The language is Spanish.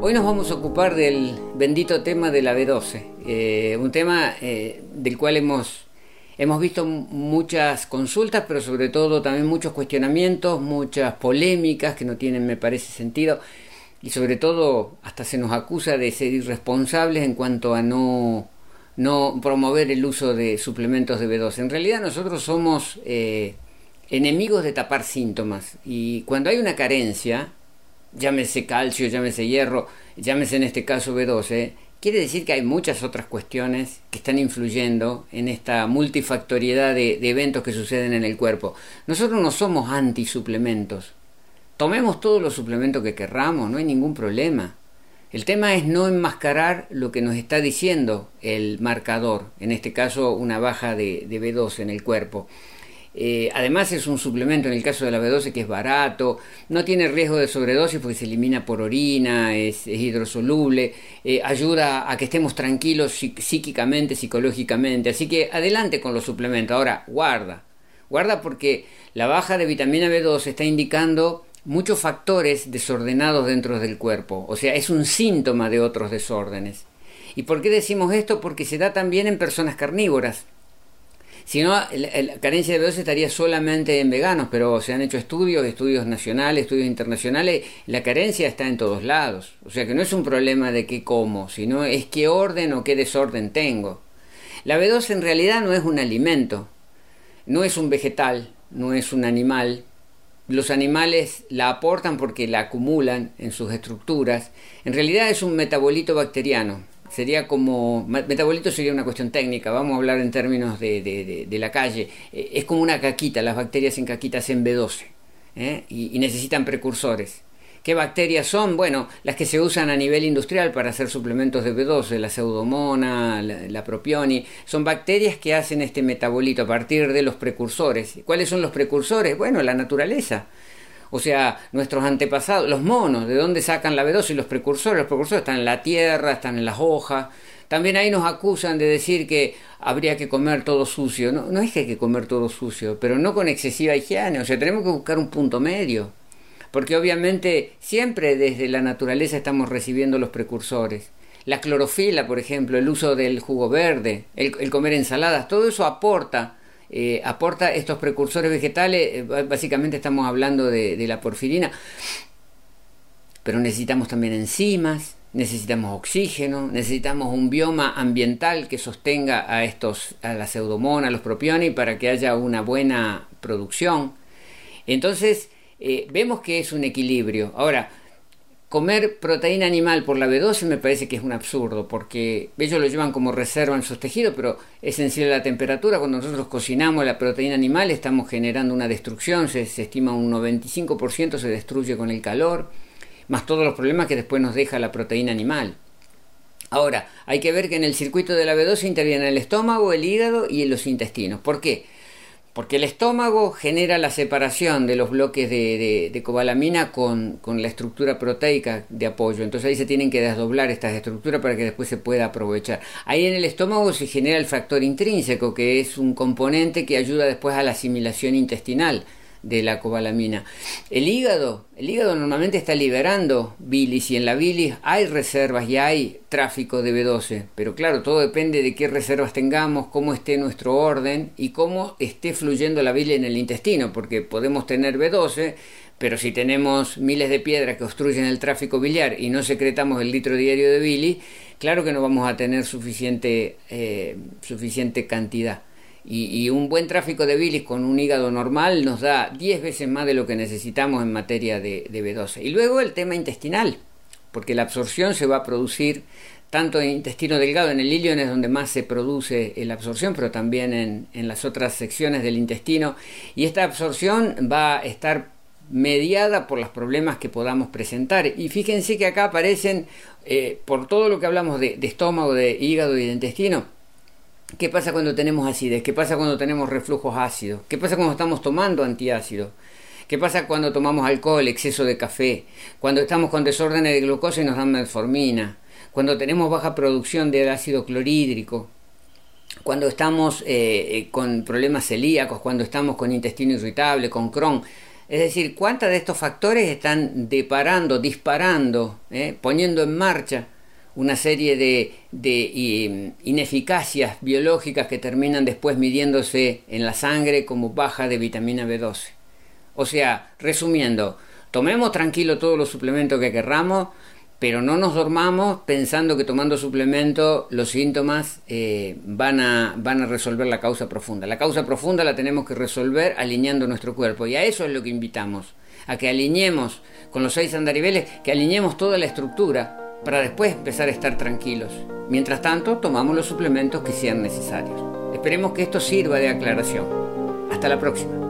Hoy nos vamos a ocupar del bendito tema de la B12, eh, un tema eh, del cual hemos, hemos visto muchas consultas, pero sobre todo también muchos cuestionamientos, muchas polémicas que no tienen, me parece, sentido, y sobre todo hasta se nos acusa de ser irresponsables en cuanto a no, no promover el uso de suplementos de B12. En realidad nosotros somos eh, enemigos de tapar síntomas, y cuando hay una carencia, llámese calcio, llámese hierro, llámese en este caso B12, quiere decir que hay muchas otras cuestiones que están influyendo en esta multifactoriedad de, eventos que suceden en el cuerpo. Nosotros no somos anti-suplementos. Tomemos todos los suplementos que querramos, no hay ningún problema. El tema es no enmascarar lo que nos está diciendo el marcador, en este caso una baja de, de B12 en el cuerpo. Eh, además es un suplemento en el caso de la B12 que es barato, no tiene riesgo de sobredosis porque se elimina por orina, es, hidrosoluble, eh, ayuda a que estemos tranquilos psíquicamente, psicológicamente. Así que adelante con los suplementos. Ahora, guarda, guarda porque la baja de vitamina B12 está indicando muchos factores desordenados dentro del cuerpo, o sea, es un síntoma de otros desórdenes. ¿Y por qué decimos esto? Porque se da también en personas carnívoras. Si no, la carencia de B12 estaría solamente en veganos, pero se han hecho estudios, estudios nacionales, estudios internacionales, la carencia está en todos lados. O sea que no es un problema de qué como, sino es qué orden o qué desorden tengo. La B12 en realidad no es un alimento, no es un vegetal, no es un animal. Los animales la aportan porque la acumulan en sus estructuras. En realidad es un metabolito bacteriano, sería como, metabolito sería una cuestión técnica, vamos a hablar en términos de, de, la calle, eh, es como una caquita, las bacterias en caquitas en B12 ¿eh? y, necesitan precursores. ¿Qué bacterias son? Bueno, las que se usan a nivel industrial para hacer suplementos de B12, la pseudomona, la, la, propioni, son bacterias que hacen este metabolito a partir de los precursores. ¿Cuáles son los precursores? Bueno, la naturaleza. O sea, nuestros antepasados, los monos, ¿de dónde sacan la B12 y los precursores? Los precursores están en la tierra, están en las hojas. También ahí nos acusan de decir que habría que comer todo sucio. No, no es que hay que comer todo sucio, pero no con excesiva higiene. O sea, tenemos que buscar un punto medio. Porque obviamente siempre desde la naturaleza estamos recibiendo los precursores. La clorofila, por ejemplo, el uso del jugo verde, el comer ensaladas, todo eso aporta eh, aporta estos precursores vegetales, eh, básicamente estamos hablando de, la porfirina, pero necesitamos también enzimas, necesitamos oxígeno, necesitamos un bioma ambiental que sostenga a estos, a la pseudomona, a los propioni, para que haya una buena producción. Entonces, eh, vemos que es un equilibrio. Ahora, comer proteína animal por la B12 me parece que es un absurdo, porque ellos lo llevan como reserva en sus tejidos, pero es sensible a la temperatura. Cuando nosotros cocinamos la proteína animal estamos generando una destrucción, se, se estima un 95% se destruye con el calor, más todos los problemas que después nos deja la proteína animal. Ahora, hay que ver que en el circuito de la B12 interviene el estómago, el hígado y los intestinos. ¿Por qué? Porque el estómago genera la separación de los bloques de, cobalamina con, con, la estructura proteica de apoyo. Entonces ahí se tienen que desdoblar estas estructuras para que después se pueda aprovechar. Ahí en el estómago se genera el factor intrínseco, que es un componente que ayuda después a la asimilación intestinal de la cobalamina. El hígado, el hígado normalmente está liberando bilis y en la bilis hay reservas y hay tráfico de B12, pero claro, todo depende de qué reservas tengamos, cómo esté nuestro orden y cómo esté fluyendo la bilis en el intestino, porque podemos tener B12, pero si tenemos miles de piedras que obstruyen el tráfico biliar y no secretamos el litro diario de bilis, claro que no vamos a tener suficiente, eh, suficiente cantidad. Y, un buen tráfico de bilis con un hígado normal nos da 10 veces más de lo que necesitamos en materia de, B12. Y luego el tema intestinal, porque la absorción se va a producir tanto en intestino delgado, en el ilion es donde más se produce la absorción, pero también en, las otras secciones del intestino. Y esta absorción va a estar mediada por los problemas que podamos presentar. Y fíjense que acá aparecen, eh, por todo lo que hablamos de, de estómago, de hígado y de intestino, ¿Qué pasa cuando tenemos acidez? ¿Qué pasa cuando tenemos reflujos ácidos? ¿Qué pasa cuando estamos tomando antiácidos? ¿Qué pasa cuando tomamos alcohol, exceso de café? Cuando estamos con desórdenes de glucosa y nos dan metformina? Cuando tenemos baja producción de ácido clorhídrico? Cuando estamos eh, eh, con problemas celíacos, cuando estamos con intestino irritable, con Crohn, Es decir, cuántos de estos factores están deparando, disparando, ¿eh? poniendo en marcha una serie de, de ineficacias biológicas que terminan después midiéndose en la sangre como baja de vitamina B12. O sea, resumiendo, tomemos tranquilo todos los suplementos que querramos, pero no nos dormamos pensando que tomando suplementos los síntomas eh, van, a, van a resolver la causa profunda. La causa profunda la tenemos que resolver alineando nuestro cuerpo y a eso es lo que invitamos, a que alineemos con los seis andariveles, que alineemos toda la estructura para después empezar a estar tranquilos. Mientras tanto, tomamos los suplementos que sean necesarios. Esperemos que esto sirva de aclaración. Hasta la próxima.